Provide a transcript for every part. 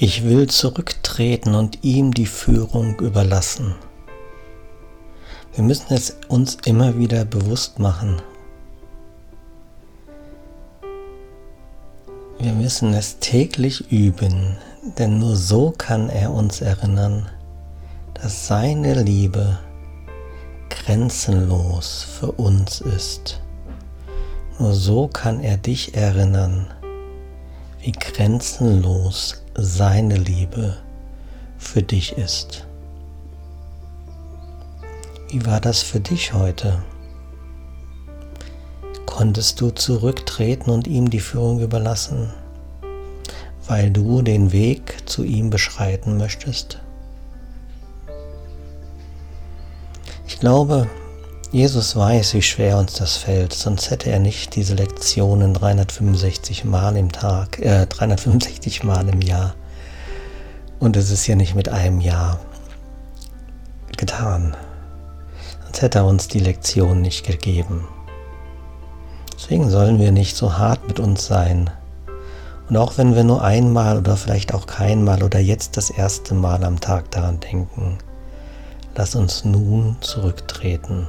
Ich will zurücktreten und ihm die Führung überlassen. Wir müssen es uns immer wieder bewusst machen. Wir müssen es täglich üben, denn nur so kann er uns erinnern, dass seine Liebe grenzenlos für uns ist. Nur so kann er dich erinnern, wie grenzenlos seine Liebe für dich ist. Wie war das für dich heute? Konntest du zurücktreten und ihm die Führung überlassen, weil du den Weg zu ihm beschreiten möchtest? Ich glaube, Jesus weiß, wie schwer uns das fällt, sonst hätte er nicht diese Lektionen 365 Mal im Tag, äh, 365 Mal im Jahr. Und es ist ja nicht mit einem Jahr getan sonst hätte er uns die Lektion nicht gegeben. Deswegen sollen wir nicht so hart mit uns sein. Und auch wenn wir nur einmal oder vielleicht auch keinmal oder jetzt das erste Mal am Tag daran denken, lass uns nun zurücktreten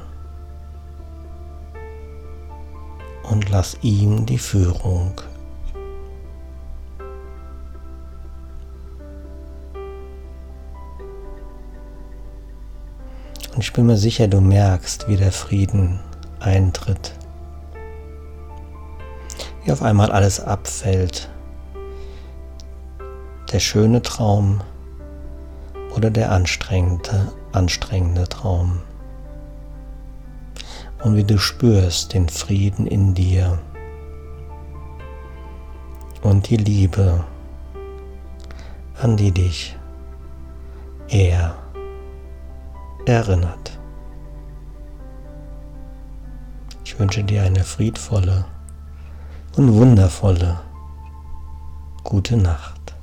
und lass ihm die Führung Und ich bin mir sicher, du merkst, wie der Frieden eintritt. Wie auf einmal alles abfällt. Der schöne Traum oder der anstrengende, anstrengende Traum. Und wie du spürst den Frieden in dir und die Liebe, an die dich er erinnert. Ich wünsche dir eine friedvolle und wundervolle gute Nacht.